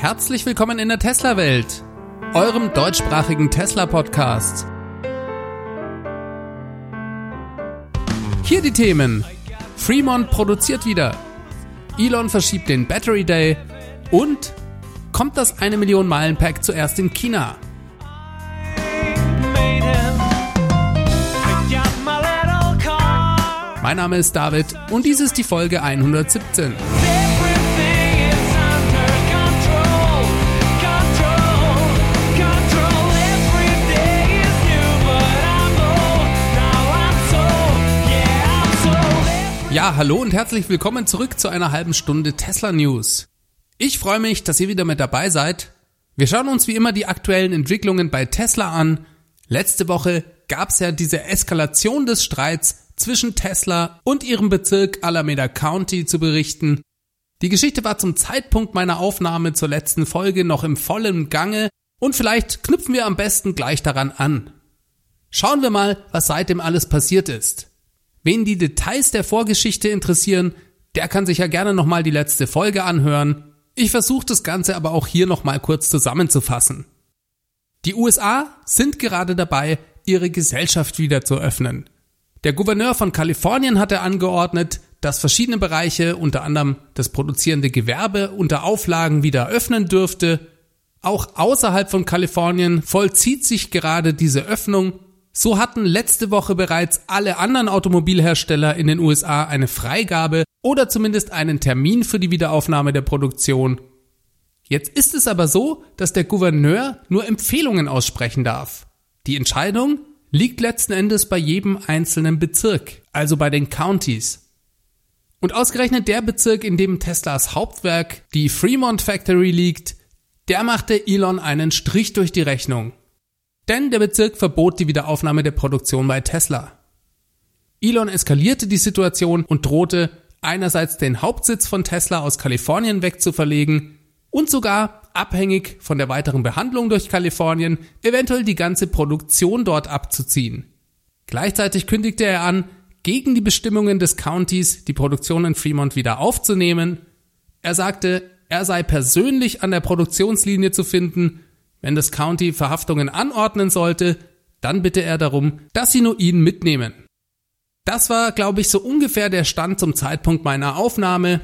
Herzlich willkommen in der Tesla-Welt, eurem deutschsprachigen Tesla-Podcast. Hier die Themen. Fremont produziert wieder. Elon verschiebt den Battery Day und kommt das 1 Million Meilen Pack zuerst in China. Mein Name ist David und dies ist die Folge 117. Ja, hallo und herzlich willkommen zurück zu einer halben Stunde Tesla News. Ich freue mich, dass ihr wieder mit dabei seid. Wir schauen uns wie immer die aktuellen Entwicklungen bei Tesla an. Letzte Woche gab es ja diese Eskalation des Streits zwischen Tesla und ihrem Bezirk Alameda County zu berichten. Die Geschichte war zum Zeitpunkt meiner Aufnahme zur letzten Folge noch im vollen Gange und vielleicht knüpfen wir am besten gleich daran an. Schauen wir mal, was seitdem alles passiert ist. Wen die Details der Vorgeschichte interessieren, der kann sich ja gerne nochmal die letzte Folge anhören. Ich versuche das Ganze aber auch hier nochmal kurz zusammenzufassen. Die USA sind gerade dabei, ihre Gesellschaft wieder zu öffnen. Der Gouverneur von Kalifornien hatte angeordnet, dass verschiedene Bereiche, unter anderem das produzierende Gewerbe, unter Auflagen wieder öffnen dürfte. Auch außerhalb von Kalifornien vollzieht sich gerade diese Öffnung so hatten letzte Woche bereits alle anderen Automobilhersteller in den USA eine Freigabe oder zumindest einen Termin für die Wiederaufnahme der Produktion. Jetzt ist es aber so, dass der Gouverneur nur Empfehlungen aussprechen darf. Die Entscheidung liegt letzten Endes bei jedem einzelnen Bezirk, also bei den Counties. Und ausgerechnet der Bezirk, in dem Teslas Hauptwerk, die Fremont Factory liegt, der machte Elon einen Strich durch die Rechnung. Denn der Bezirk verbot die Wiederaufnahme der Produktion bei Tesla. Elon eskalierte die Situation und drohte, einerseits den Hauptsitz von Tesla aus Kalifornien wegzuverlegen und sogar, abhängig von der weiteren Behandlung durch Kalifornien, eventuell die ganze Produktion dort abzuziehen. Gleichzeitig kündigte er an, gegen die Bestimmungen des Countys die Produktion in Fremont wieder aufzunehmen. Er sagte, er sei persönlich an der Produktionslinie zu finden wenn das County Verhaftungen anordnen sollte, dann bitte er darum, dass sie nur ihn mitnehmen. Das war, glaube ich, so ungefähr der Stand zum Zeitpunkt meiner Aufnahme.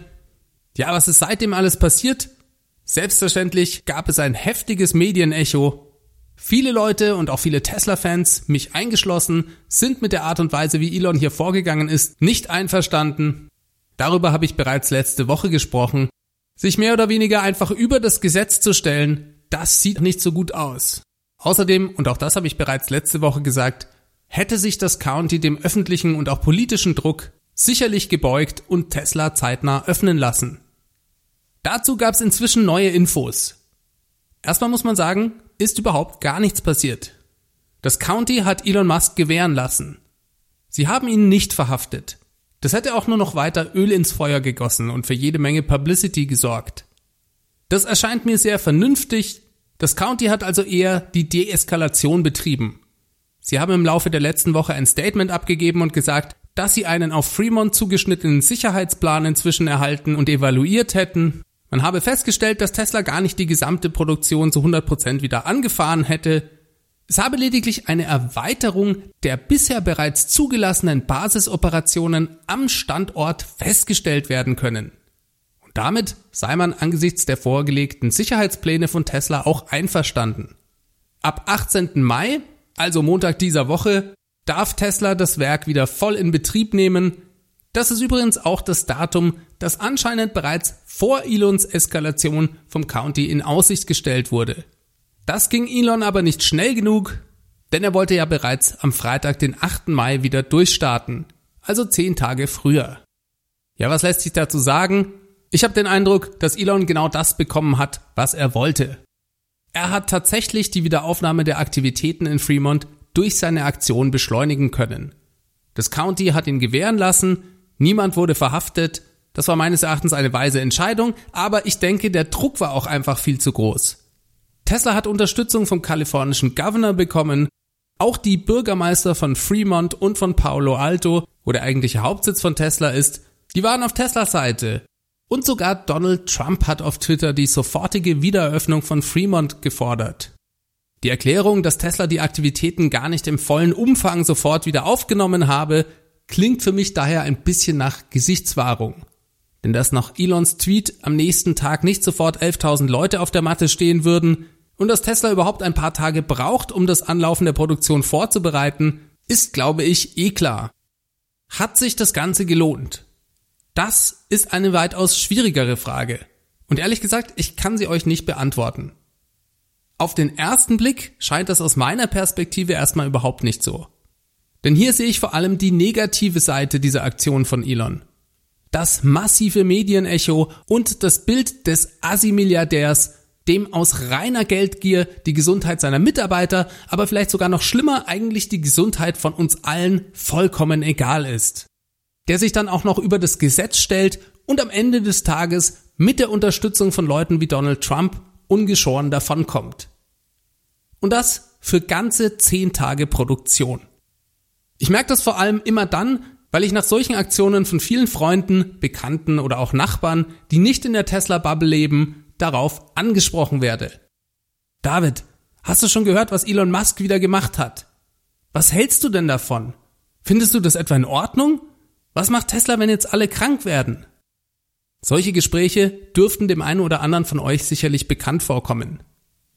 Ja, was ist seitdem alles passiert? Selbstverständlich gab es ein heftiges Medienecho. Viele Leute und auch viele Tesla-Fans, mich eingeschlossen, sind mit der Art und Weise, wie Elon hier vorgegangen ist, nicht einverstanden. Darüber habe ich bereits letzte Woche gesprochen. Sich mehr oder weniger einfach über das Gesetz zu stellen, das sieht nicht so gut aus. Außerdem, und auch das habe ich bereits letzte Woche gesagt, hätte sich das County dem öffentlichen und auch politischen Druck sicherlich gebeugt und Tesla zeitnah öffnen lassen. Dazu gab es inzwischen neue Infos. Erstmal muss man sagen, ist überhaupt gar nichts passiert. Das County hat Elon Musk gewähren lassen. Sie haben ihn nicht verhaftet. Das hätte auch nur noch weiter Öl ins Feuer gegossen und für jede Menge Publicity gesorgt. Das erscheint mir sehr vernünftig. Das County hat also eher die Deeskalation betrieben. Sie haben im Laufe der letzten Woche ein Statement abgegeben und gesagt, dass sie einen auf Fremont zugeschnittenen Sicherheitsplan inzwischen erhalten und evaluiert hätten. Man habe festgestellt, dass Tesla gar nicht die gesamte Produktion zu 100 Prozent wieder angefahren hätte. Es habe lediglich eine Erweiterung der bisher bereits zugelassenen Basisoperationen am Standort festgestellt werden können. Damit sei man angesichts der vorgelegten Sicherheitspläne von Tesla auch einverstanden. Ab 18. Mai, also Montag dieser Woche, darf Tesla das Werk wieder voll in Betrieb nehmen. Das ist übrigens auch das Datum, das anscheinend bereits vor Elons Eskalation vom County in Aussicht gestellt wurde. Das ging Elon aber nicht schnell genug, denn er wollte ja bereits am Freitag, den 8. Mai wieder durchstarten, also zehn Tage früher. Ja, was lässt sich dazu sagen? Ich habe den Eindruck, dass Elon genau das bekommen hat, was er wollte. Er hat tatsächlich die Wiederaufnahme der Aktivitäten in Fremont durch seine Aktion beschleunigen können. Das County hat ihn gewähren lassen, niemand wurde verhaftet, das war meines Erachtens eine weise Entscheidung, aber ich denke, der Druck war auch einfach viel zu groß. Tesla hat Unterstützung vom kalifornischen Governor bekommen, auch die Bürgermeister von Fremont und von Palo Alto, wo der eigentliche Hauptsitz von Tesla ist, die waren auf Teslas Seite Und sogar Donald Trump hat auf Twitter die sofortige Wiedereröffnung von Fremont gefordert. Die Erklärung, dass Tesla die Aktivitäten gar nicht im vollen Umfang sofort wieder aufgenommen habe, klingt für mich daher ein bisschen nach Gesichtswahrung. Denn dass nach Elons Tweet am nächsten Tag nicht sofort 11.000 Leute auf der Matte stehen würden und dass Tesla überhaupt ein paar Tage braucht, um das Anlaufen der Produktion vorzubereiten, ist, glaube ich, eh klar. Hat sich das Ganze gelohnt? Das ist eine weitaus schwierigere Frage. Und ehrlich gesagt, ich kann sie euch nicht beantworten. Auf den ersten Blick scheint das aus meiner Perspektive erstmal überhaupt nicht so. Denn hier sehe ich vor allem die negative Seite dieser Aktion von Elon. Das massive Medienecho und das Bild des Assi-Milliardärs, dem aus reiner Geldgier die Gesundheit seiner Mitarbeiter, aber vielleicht sogar noch schlimmer eigentlich die Gesundheit von uns allen vollkommen egal ist der sich dann auch noch über das Gesetz stellt und am Ende des Tages mit der Unterstützung von Leuten wie Donald Trump ungeschoren davonkommt. Und das für ganze zehn Tage Produktion. Ich merke das vor allem immer dann, weil ich nach solchen Aktionen von vielen Freunden, Bekannten oder auch Nachbarn, die nicht in der Tesla-Bubble leben, darauf angesprochen werde. David, hast du schon gehört, was Elon Musk wieder gemacht hat? Was hältst du denn davon? Findest du das etwa in Ordnung? Was macht Tesla, wenn jetzt alle krank werden? Solche Gespräche dürften dem einen oder anderen von euch sicherlich bekannt vorkommen.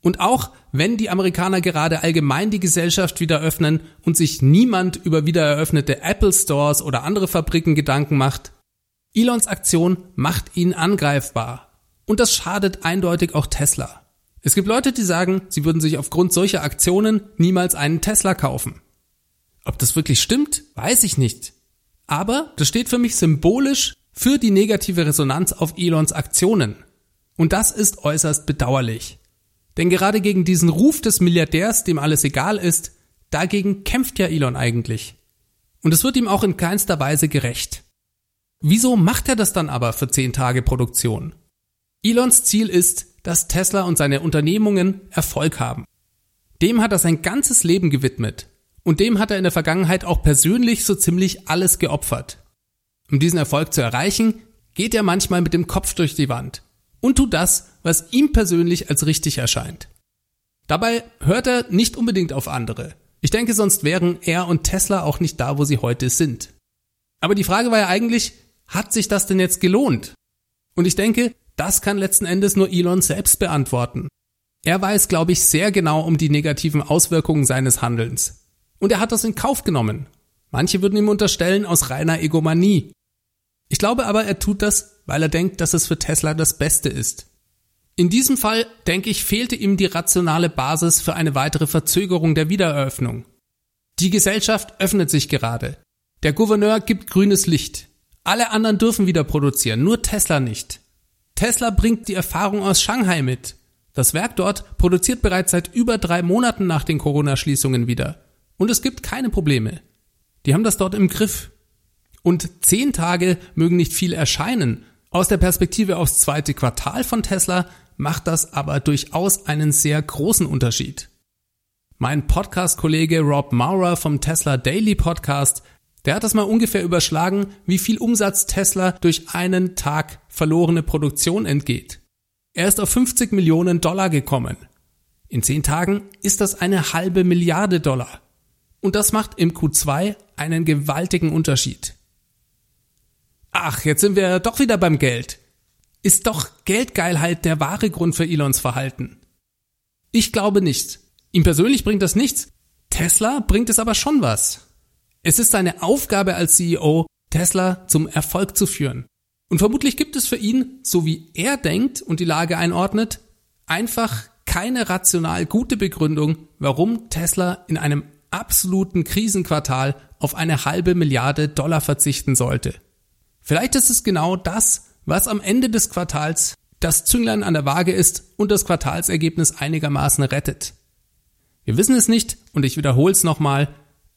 Und auch wenn die Amerikaner gerade allgemein die Gesellschaft wieder öffnen und sich niemand über wieder eröffnete Apple Stores oder andere Fabriken Gedanken macht, Elons Aktion macht ihn angreifbar. Und das schadet eindeutig auch Tesla. Es gibt Leute, die sagen, sie würden sich aufgrund solcher Aktionen niemals einen Tesla kaufen. Ob das wirklich stimmt, weiß ich nicht. Aber das steht für mich symbolisch für die negative Resonanz auf Elons Aktionen. Und das ist äußerst bedauerlich. Denn gerade gegen diesen Ruf des Milliardärs, dem alles egal ist, dagegen kämpft ja Elon eigentlich. Und es wird ihm auch in keinster Weise gerecht. Wieso macht er das dann aber für 10 Tage Produktion? Elons Ziel ist, dass Tesla und seine Unternehmungen Erfolg haben. Dem hat er sein ganzes Leben gewidmet. Und dem hat er in der Vergangenheit auch persönlich so ziemlich alles geopfert. Um diesen Erfolg zu erreichen, geht er manchmal mit dem Kopf durch die Wand und tut das, was ihm persönlich als richtig erscheint. Dabei hört er nicht unbedingt auf andere. Ich denke, sonst wären er und Tesla auch nicht da, wo sie heute sind. Aber die Frage war ja eigentlich, hat sich das denn jetzt gelohnt? Und ich denke, das kann letzten Endes nur Elon selbst beantworten. Er weiß, glaube ich, sehr genau um die negativen Auswirkungen seines Handelns. Und er hat das in Kauf genommen. Manche würden ihm unterstellen aus reiner Egomanie. Ich glaube aber, er tut das, weil er denkt, dass es für Tesla das Beste ist. In diesem Fall, denke ich, fehlte ihm die rationale Basis für eine weitere Verzögerung der Wiedereröffnung. Die Gesellschaft öffnet sich gerade. Der Gouverneur gibt grünes Licht. Alle anderen dürfen wieder produzieren, nur Tesla nicht. Tesla bringt die Erfahrung aus Shanghai mit. Das Werk dort produziert bereits seit über drei Monaten nach den Corona-Schließungen wieder. Und es gibt keine Probleme. Die haben das dort im Griff. Und zehn Tage mögen nicht viel erscheinen. Aus der Perspektive aufs zweite Quartal von Tesla macht das aber durchaus einen sehr großen Unterschied. Mein Podcast-Kollege Rob Maurer vom Tesla Daily Podcast, der hat das mal ungefähr überschlagen, wie viel Umsatz Tesla durch einen Tag verlorene Produktion entgeht. Er ist auf 50 Millionen Dollar gekommen. In zehn Tagen ist das eine halbe Milliarde Dollar. Und das macht im Q2 einen gewaltigen Unterschied. Ach, jetzt sind wir doch wieder beim Geld. Ist doch Geldgeilheit der wahre Grund für Elons Verhalten? Ich glaube nicht. Ihm persönlich bringt das nichts. Tesla bringt es aber schon was. Es ist seine Aufgabe als CEO, Tesla zum Erfolg zu führen. Und vermutlich gibt es für ihn, so wie er denkt und die Lage einordnet, einfach keine rational gute Begründung, warum Tesla in einem absoluten Krisenquartal auf eine halbe Milliarde Dollar verzichten sollte. Vielleicht ist es genau das, was am Ende des Quartals das Zünglein an der Waage ist und das Quartalsergebnis einigermaßen rettet. Wir wissen es nicht und ich wiederhole es nochmal,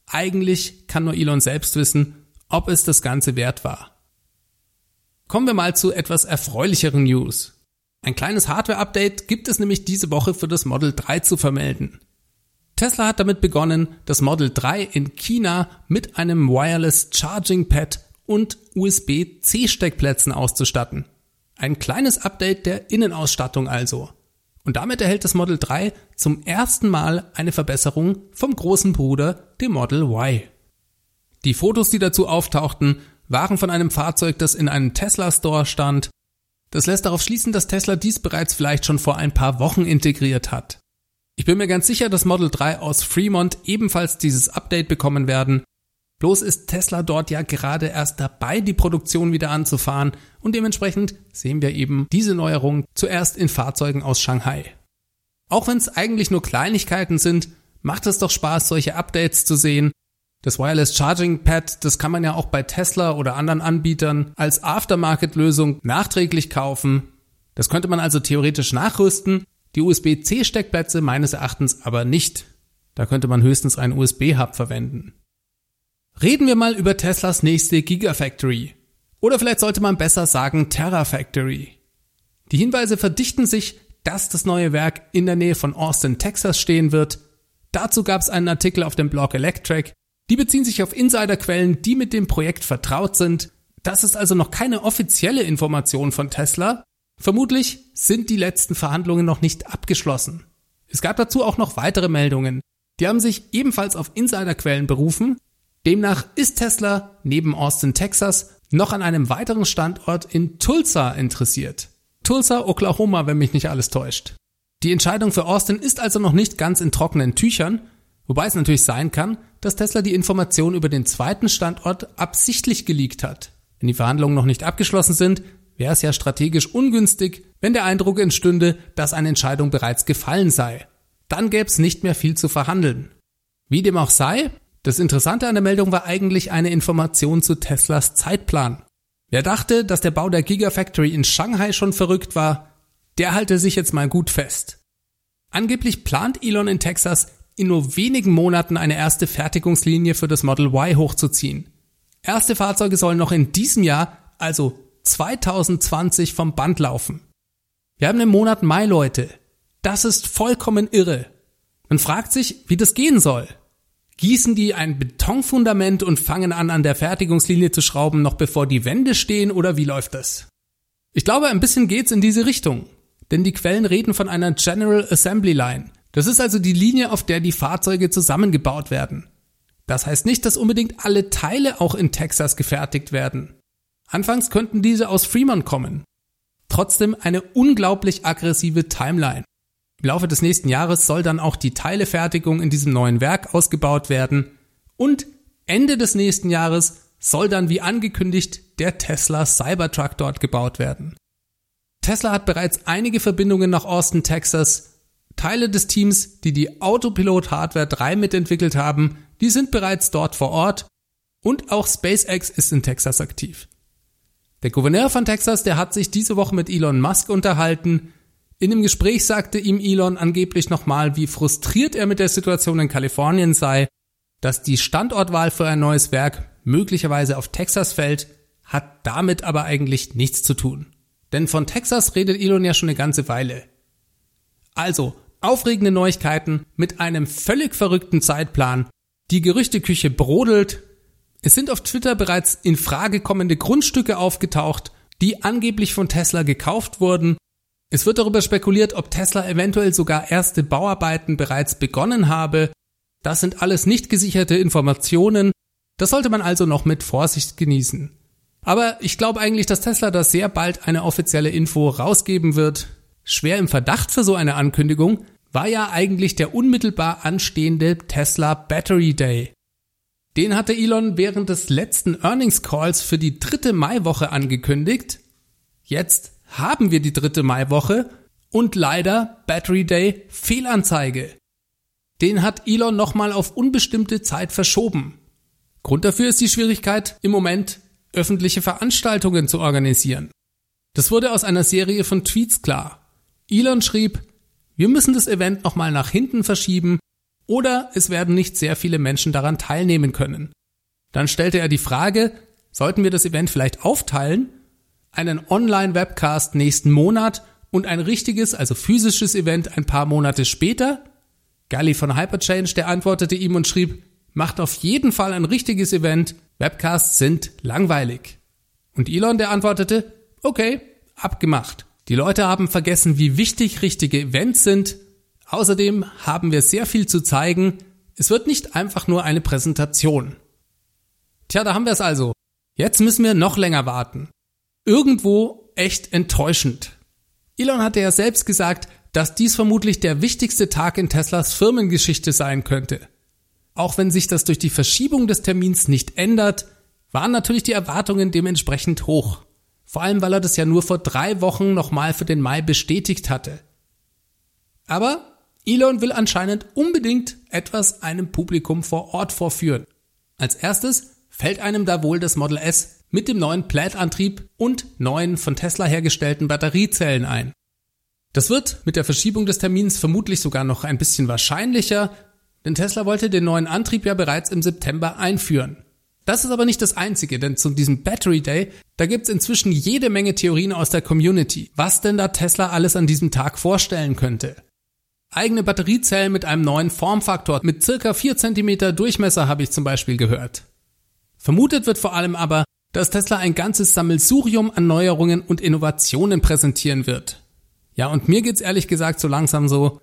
eigentlich kann nur Elon selbst wissen, ob es das Ganze wert war. Kommen wir mal zu etwas erfreulicheren News. Ein kleines Hardware-Update gibt es nämlich diese Woche für das Model 3 zu vermelden. Tesla hat damit begonnen, das Model 3 in China mit einem Wireless Charging Pad und USB-C-Steckplätzen auszustatten. Ein kleines Update der Innenausstattung also. Und damit erhält das Model 3 zum ersten Mal eine Verbesserung vom großen Bruder, dem Model Y. Die Fotos, die dazu auftauchten, waren von einem Fahrzeug, das in einem Tesla Store stand. Das lässt darauf schließen, dass Tesla dies bereits vielleicht schon vor ein paar Wochen integriert hat. Ich bin mir ganz sicher, dass Model 3 aus Fremont ebenfalls dieses Update bekommen werden. Bloß ist Tesla dort ja gerade erst dabei, die Produktion wieder anzufahren und dementsprechend sehen wir eben diese Neuerung zuerst in Fahrzeugen aus Shanghai. Auch wenn es eigentlich nur Kleinigkeiten sind, macht es doch Spaß, solche Updates zu sehen das Wireless Charging Pad, das kann man ja auch bei Tesla oder anderen Anbietern als Aftermarket-Lösung nachträglich kaufen. Das könnte man also theoretisch nachrüsten, die USB-C-Steckplätze meines Erachtens aber nicht. Da könnte man höchstens einen USB-Hub verwenden. Reden wir mal über Teslas nächste Gigafactory. Oder vielleicht sollte man besser sagen Terrafactory. Die Hinweise verdichten sich, dass das neue Werk in der Nähe von Austin, Texas stehen wird. Dazu gab es einen Artikel auf dem Blog Electric die beziehen sich auf Insiderquellen, die mit dem Projekt vertraut sind. Das ist also noch keine offizielle Information von Tesla. Vermutlich sind die letzten Verhandlungen noch nicht abgeschlossen. Es gab dazu auch noch weitere Meldungen. Die haben sich ebenfalls auf Insiderquellen berufen. Demnach ist Tesla neben Austin, Texas noch an einem weiteren Standort in Tulsa interessiert. Tulsa, Oklahoma, wenn mich nicht alles täuscht. Die Entscheidung für Austin ist also noch nicht ganz in trockenen Tüchern, wobei es natürlich sein kann, dass Tesla die Information über den zweiten Standort absichtlich geleakt hat. Wenn die Verhandlungen noch nicht abgeschlossen sind, wäre es ja strategisch ungünstig, wenn der Eindruck entstünde, dass eine Entscheidung bereits gefallen sei. Dann gäbe es nicht mehr viel zu verhandeln. Wie dem auch sei, das Interessante an der Meldung war eigentlich eine Information zu Teslas Zeitplan. Wer dachte, dass der Bau der Gigafactory in Shanghai schon verrückt war, der halte sich jetzt mal gut fest. Angeblich plant Elon in Texas in nur wenigen Monaten eine erste Fertigungslinie für das Model Y hochzuziehen. Erste Fahrzeuge sollen noch in diesem Jahr, also 2020, vom Band laufen. Wir haben den Monat Mai, Leute. Das ist vollkommen irre. Man fragt sich, wie das gehen soll. Gießen die ein Betonfundament und fangen an, an der Fertigungslinie zu schrauben, noch bevor die Wände stehen, oder wie läuft das? Ich glaube, ein bisschen geht's in diese Richtung. Denn die Quellen reden von einer General Assembly Line, das ist also die Linie, auf der die Fahrzeuge zusammengebaut werden. Das heißt nicht, dass unbedingt alle Teile auch in Texas gefertigt werden. Anfangs könnten diese aus Fremont kommen. Trotzdem eine unglaublich aggressive Timeline. Im Laufe des nächsten Jahres soll dann auch die Teilefertigung in diesem neuen Werk ausgebaut werden und Ende des nächsten Jahres soll dann wie angekündigt der Tesla Cybertruck dort gebaut werden. Tesla hat bereits einige Verbindungen nach Austin, Texas Teile des Teams, die die Autopilot Hardware 3 mitentwickelt haben, die sind bereits dort vor Ort und auch SpaceX ist in Texas aktiv. Der Gouverneur von Texas, der hat sich diese Woche mit Elon Musk unterhalten. In dem Gespräch sagte ihm Elon angeblich nochmal, wie frustriert er mit der Situation in Kalifornien sei, dass die Standortwahl für ein neues Werk möglicherweise auf Texas fällt, hat damit aber eigentlich nichts zu tun. Denn von Texas redet Elon ja schon eine ganze Weile. Also, aufregende Neuigkeiten mit einem völlig verrückten Zeitplan. Die Gerüchteküche brodelt. Es sind auf Twitter bereits in Frage kommende Grundstücke aufgetaucht, die angeblich von Tesla gekauft wurden. Es wird darüber spekuliert, ob Tesla eventuell sogar erste Bauarbeiten bereits begonnen habe. Das sind alles nicht gesicherte Informationen. Das sollte man also noch mit Vorsicht genießen. Aber ich glaube eigentlich, dass Tesla da sehr bald eine offizielle Info rausgeben wird. Schwer im Verdacht für so eine Ankündigung war ja eigentlich der unmittelbar anstehende Tesla Battery Day. Den hatte Elon während des letzten Earnings Calls für die dritte Maiwoche angekündigt. Jetzt haben wir die dritte Maiwoche und leider Battery Day Fehlanzeige. Den hat Elon nochmal auf unbestimmte Zeit verschoben. Grund dafür ist die Schwierigkeit, im Moment öffentliche Veranstaltungen zu organisieren. Das wurde aus einer Serie von Tweets klar. Elon schrieb, wir müssen das Event nochmal nach hinten verschieben oder es werden nicht sehr viele Menschen daran teilnehmen können. Dann stellte er die Frage, sollten wir das Event vielleicht aufteilen? Einen Online-Webcast nächsten Monat und ein richtiges, also physisches Event ein paar Monate später? Galli von Hyperchange, der antwortete ihm und schrieb, macht auf jeden Fall ein richtiges Event, Webcasts sind langweilig. Und Elon, der antwortete, okay, abgemacht. Die Leute haben vergessen, wie wichtig richtige Events sind. Außerdem haben wir sehr viel zu zeigen. Es wird nicht einfach nur eine Präsentation. Tja, da haben wir es also. Jetzt müssen wir noch länger warten. Irgendwo echt enttäuschend. Elon hatte ja selbst gesagt, dass dies vermutlich der wichtigste Tag in Teslas Firmengeschichte sein könnte. Auch wenn sich das durch die Verschiebung des Termins nicht ändert, waren natürlich die Erwartungen dementsprechend hoch. Vor allem, weil er das ja nur vor drei Wochen nochmal für den Mai bestätigt hatte. Aber Elon will anscheinend unbedingt etwas einem Publikum vor Ort vorführen. Als erstes fällt einem da wohl das Model S mit dem neuen Plaid-Antrieb und neuen von Tesla hergestellten Batteriezellen ein. Das wird mit der Verschiebung des Termins vermutlich sogar noch ein bisschen wahrscheinlicher, denn Tesla wollte den neuen Antrieb ja bereits im September einführen. Das ist aber nicht das Einzige, denn zu diesem Battery Day, da gibt's inzwischen jede Menge Theorien aus der Community, was denn da Tesla alles an diesem Tag vorstellen könnte. Eigene Batteriezellen mit einem neuen Formfaktor mit circa 4 cm Durchmesser habe ich zum Beispiel gehört. Vermutet wird vor allem aber, dass Tesla ein ganzes Sammelsurium an Neuerungen und Innovationen präsentieren wird. Ja, und mir geht's ehrlich gesagt so langsam so,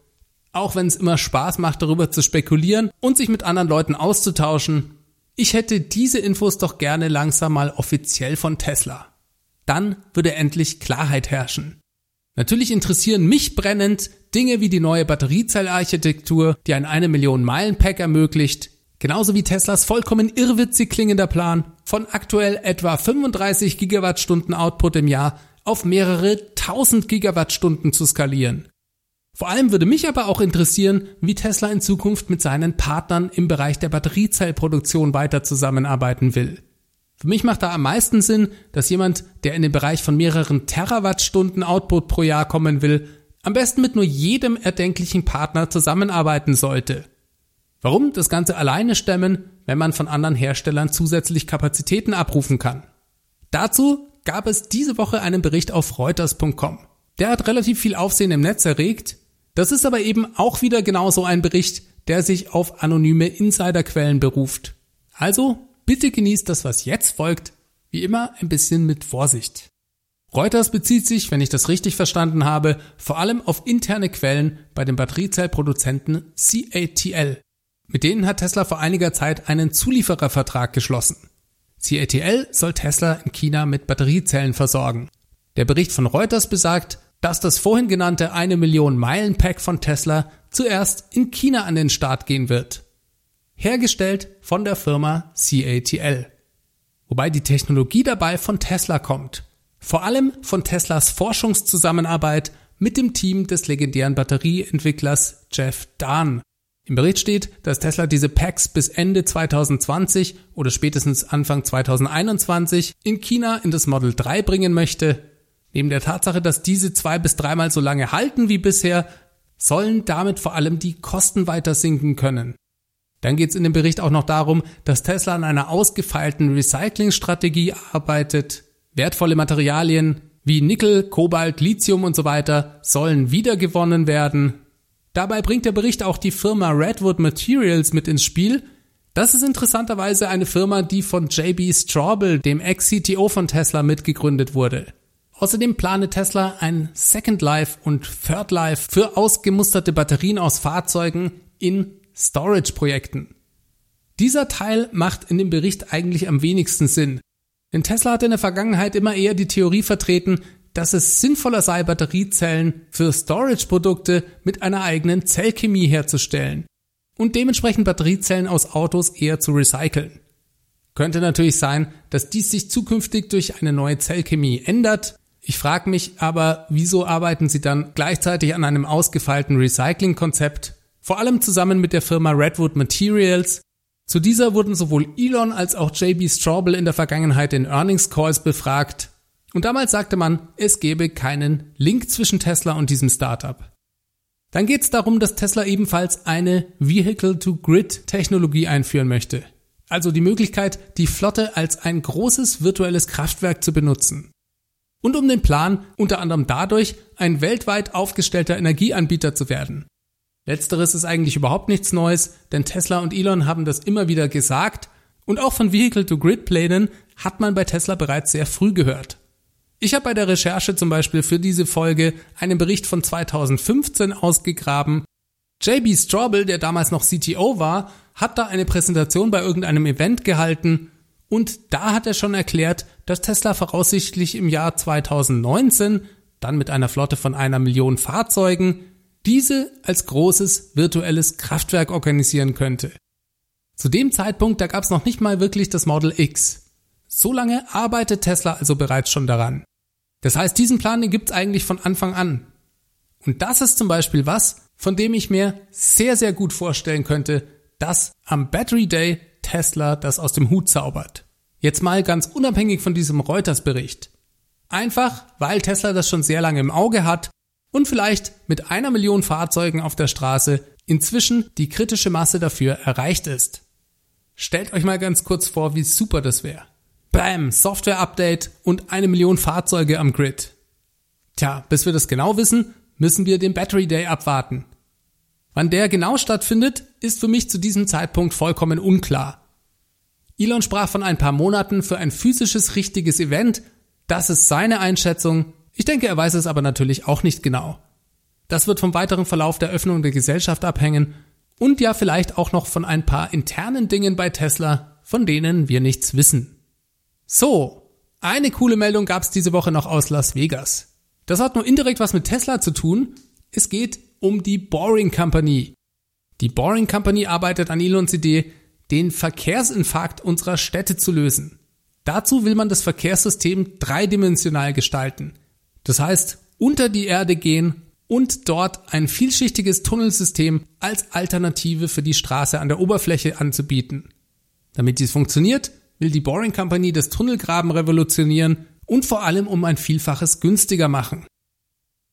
auch wenn es immer Spaß macht, darüber zu spekulieren und sich mit anderen Leuten auszutauschen, ich hätte diese Infos doch gerne langsam mal offiziell von Tesla. Dann würde endlich Klarheit herrschen. Natürlich interessieren mich brennend Dinge wie die neue Batteriezellarchitektur, die ein 1 Million Meilen Pack ermöglicht, genauso wie Teslas vollkommen irrwitzig klingender Plan, von aktuell etwa 35 Gigawattstunden Output im Jahr auf mehrere tausend Gigawattstunden zu skalieren. Vor allem würde mich aber auch interessieren, wie Tesla in Zukunft mit seinen Partnern im Bereich der Batteriezellproduktion weiter zusammenarbeiten will. Für mich macht da am meisten Sinn, dass jemand, der in den Bereich von mehreren Terawattstunden Output pro Jahr kommen will, am besten mit nur jedem erdenklichen Partner zusammenarbeiten sollte. Warum das Ganze alleine stemmen, wenn man von anderen Herstellern zusätzlich Kapazitäten abrufen kann? Dazu gab es diese Woche einen Bericht auf Reuters.com. Der hat relativ viel Aufsehen im Netz erregt das ist aber eben auch wieder genauso ein Bericht, der sich auf anonyme Insiderquellen beruft. Also bitte genießt das, was jetzt folgt, wie immer ein bisschen mit Vorsicht. Reuters bezieht sich, wenn ich das richtig verstanden habe, vor allem auf interne Quellen bei dem Batteriezellproduzenten CATL. Mit denen hat Tesla vor einiger Zeit einen Zulieferervertrag geschlossen. CATL soll Tesla in China mit Batteriezellen versorgen. Der Bericht von Reuters besagt, dass das vorhin genannte eine Million Meilen Pack von Tesla zuerst in China an den Start gehen wird. Hergestellt von der Firma CATL. Wobei die Technologie dabei von Tesla kommt. Vor allem von Teslas Forschungszusammenarbeit mit dem Team des legendären Batterieentwicklers Jeff Dahn. Im Bericht steht, dass Tesla diese Packs bis Ende 2020 oder spätestens Anfang 2021 in China in das Model 3 bringen möchte Neben der Tatsache, dass diese zwei bis dreimal so lange halten wie bisher, sollen damit vor allem die Kosten weiter sinken können. Dann geht es in dem Bericht auch noch darum, dass Tesla an einer ausgefeilten Recyclingstrategie arbeitet. Wertvolle Materialien wie Nickel, Kobalt, Lithium und so weiter sollen wiedergewonnen werden. Dabei bringt der Bericht auch die Firma Redwood Materials mit ins Spiel. Das ist interessanterweise eine Firma, die von JB Straubel, dem Ex-CTO von Tesla, mitgegründet wurde. Außerdem plane Tesla ein Second Life und Third Life für ausgemusterte Batterien aus Fahrzeugen in Storage-Projekten. Dieser Teil macht in dem Bericht eigentlich am wenigsten Sinn. Denn Tesla hat in der Vergangenheit immer eher die Theorie vertreten, dass es sinnvoller sei, Batteriezellen für Storage-Produkte mit einer eigenen Zellchemie herzustellen und dementsprechend Batteriezellen aus Autos eher zu recyceln. Könnte natürlich sein, dass dies sich zukünftig durch eine neue Zellchemie ändert, ich frage mich aber, wieso arbeiten Sie dann gleichzeitig an einem ausgefeilten Recycling-Konzept, vor allem zusammen mit der Firma Redwood Materials? Zu dieser wurden sowohl Elon als auch JB Straubel in der Vergangenheit in Earnings Calls befragt. Und damals sagte man, es gebe keinen Link zwischen Tesla und diesem Startup. Dann geht es darum, dass Tesla ebenfalls eine Vehicle-to-Grid-Technologie einführen möchte. Also die Möglichkeit, die Flotte als ein großes virtuelles Kraftwerk zu benutzen und um den Plan, unter anderem dadurch, ein weltweit aufgestellter Energieanbieter zu werden. Letzteres ist eigentlich überhaupt nichts Neues, denn Tesla und Elon haben das immer wieder gesagt und auch von Vehicle-to-Grid-Plänen hat man bei Tesla bereits sehr früh gehört. Ich habe bei der Recherche zum Beispiel für diese Folge einen Bericht von 2015 ausgegraben. JB Straubel, der damals noch CTO war, hat da eine Präsentation bei irgendeinem Event gehalten und da hat er schon erklärt, dass Tesla voraussichtlich im Jahr 2019, dann mit einer Flotte von einer Million Fahrzeugen, diese als großes virtuelles Kraftwerk organisieren könnte. Zu dem Zeitpunkt, da gab es noch nicht mal wirklich das Model X. So lange arbeitet Tesla also bereits schon daran. Das heißt, diesen Plan, den gibt's eigentlich von Anfang an. Und das ist zum Beispiel was, von dem ich mir sehr, sehr gut vorstellen könnte, dass am Battery Day Tesla das aus dem Hut zaubert. Jetzt mal ganz unabhängig von diesem Reuters-Bericht. Einfach, weil Tesla das schon sehr lange im Auge hat und vielleicht mit einer Million Fahrzeugen auf der Straße inzwischen die kritische Masse dafür erreicht ist. Stellt euch mal ganz kurz vor, wie super das wäre. Bam, Software-Update und eine Million Fahrzeuge am Grid. Tja, bis wir das genau wissen, müssen wir den Battery Day abwarten. Wann der genau stattfindet, ist für mich zu diesem Zeitpunkt vollkommen unklar. Elon sprach von ein paar Monaten für ein physisches richtiges Event. Das ist seine Einschätzung. Ich denke, er weiß es aber natürlich auch nicht genau. Das wird vom weiteren Verlauf der Öffnung der Gesellschaft abhängen und ja vielleicht auch noch von ein paar internen Dingen bei Tesla, von denen wir nichts wissen. So, eine coole Meldung gab es diese Woche noch aus Las Vegas. Das hat nur indirekt was mit Tesla zu tun. Es geht um die Boring Company. Die Boring Company arbeitet an Elons Idee, den Verkehrsinfarkt unserer Städte zu lösen. Dazu will man das Verkehrssystem dreidimensional gestalten. Das heißt, unter die Erde gehen und dort ein vielschichtiges Tunnelsystem als Alternative für die Straße an der Oberfläche anzubieten. Damit dies funktioniert, will die Boring Company das Tunnelgraben revolutionieren und vor allem um ein Vielfaches günstiger machen.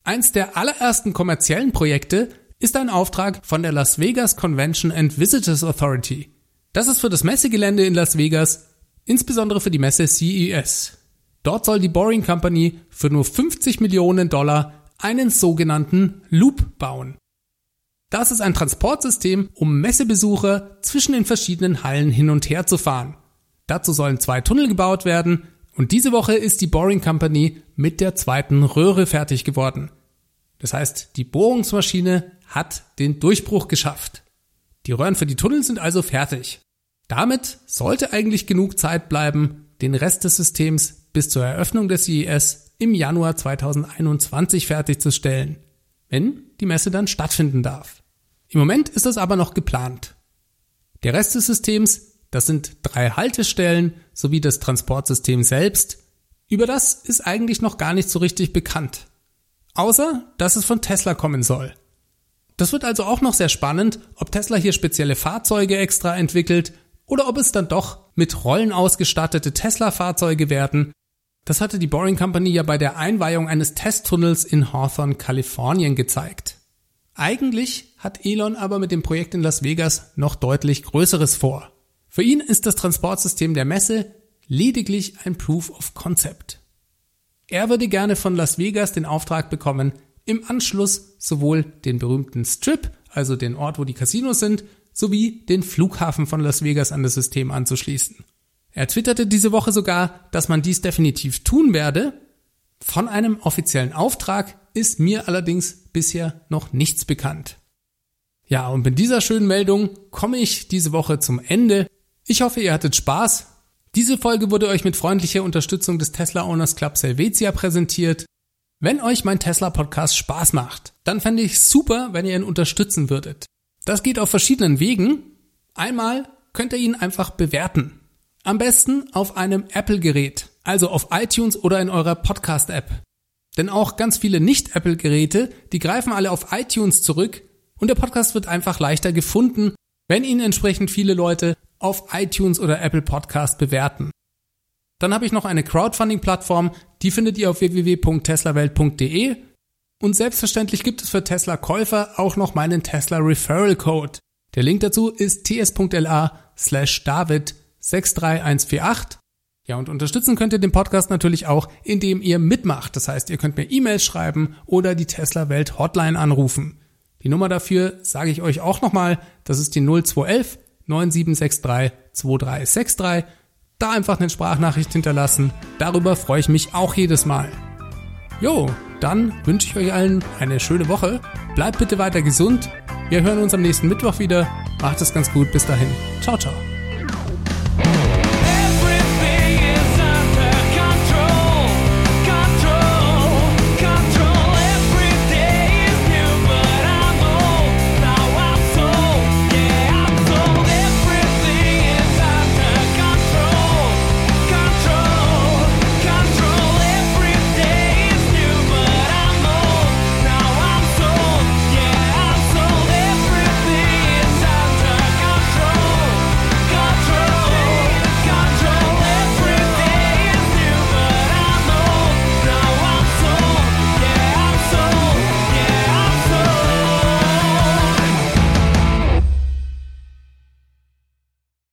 Eins der allerersten kommerziellen Projekte ist ein Auftrag von der Las Vegas Convention and Visitors Authority. Das ist für das Messegelände in Las Vegas, insbesondere für die Messe CES. Dort soll die Boring Company für nur 50 Millionen Dollar einen sogenannten Loop bauen. Das ist ein Transportsystem, um Messebesucher zwischen den verschiedenen Hallen hin und her zu fahren. Dazu sollen zwei Tunnel gebaut werden und diese Woche ist die Boring Company mit der zweiten Röhre fertig geworden. Das heißt, die Bohrungsmaschine hat den Durchbruch geschafft. Die Röhren für die Tunnel sind also fertig. Damit sollte eigentlich genug Zeit bleiben, den Rest des Systems bis zur Eröffnung des CES im Januar 2021 fertigzustellen, wenn die Messe dann stattfinden darf. Im Moment ist das aber noch geplant. Der Rest des Systems das sind drei Haltestellen sowie das Transportsystem selbst. Über das ist eigentlich noch gar nicht so richtig bekannt. Außer, dass es von Tesla kommen soll. Das wird also auch noch sehr spannend, ob Tesla hier spezielle Fahrzeuge extra entwickelt oder ob es dann doch mit Rollen ausgestattete Tesla-Fahrzeuge werden. Das hatte die Boring Company ja bei der Einweihung eines Testtunnels in Hawthorne, Kalifornien gezeigt. Eigentlich hat Elon aber mit dem Projekt in Las Vegas noch deutlich Größeres vor. Für ihn ist das Transportsystem der Messe lediglich ein Proof of Concept. Er würde gerne von Las Vegas den Auftrag bekommen, im Anschluss sowohl den berühmten Strip, also den Ort, wo die Casinos sind, sowie den Flughafen von Las Vegas an das System anzuschließen. Er twitterte diese Woche sogar, dass man dies definitiv tun werde. Von einem offiziellen Auftrag ist mir allerdings bisher noch nichts bekannt. Ja, und mit dieser schönen Meldung komme ich diese Woche zum Ende. Ich hoffe, ihr hattet Spaß. Diese Folge wurde euch mit freundlicher Unterstützung des Tesla Owners Club Helvetia präsentiert. Wenn euch mein Tesla Podcast Spaß macht, dann fände ich super, wenn ihr ihn unterstützen würdet. Das geht auf verschiedenen Wegen. Einmal könnt ihr ihn einfach bewerten. Am besten auf einem Apple-Gerät, also auf iTunes oder in eurer Podcast-App. Denn auch ganz viele Nicht-Apple-Geräte, die greifen alle auf iTunes zurück und der Podcast wird einfach leichter gefunden, wenn ihn entsprechend viele Leute auf iTunes oder Apple Podcast bewerten. Dann habe ich noch eine Crowdfunding-Plattform, die findet ihr auf www.teslawelt.de und selbstverständlich gibt es für Tesla-Käufer auch noch meinen Tesla Referral Code. Der Link dazu ist ts.la slash david 63148. Ja, und unterstützen könnt ihr den Podcast natürlich auch, indem ihr mitmacht. Das heißt, ihr könnt mir E-Mails schreiben oder die Tesla Welt Hotline anrufen. Die Nummer dafür sage ich euch auch nochmal. Das ist die 0211 9763 2363. da einfach eine Sprachnachricht hinterlassen. Darüber freue ich mich auch jedes Mal. Jo, dann wünsche ich euch allen eine schöne Woche. Bleibt bitte weiter gesund. Wir hören uns am nächsten Mittwoch wieder. Macht es ganz gut. Bis dahin. Ciao, ciao.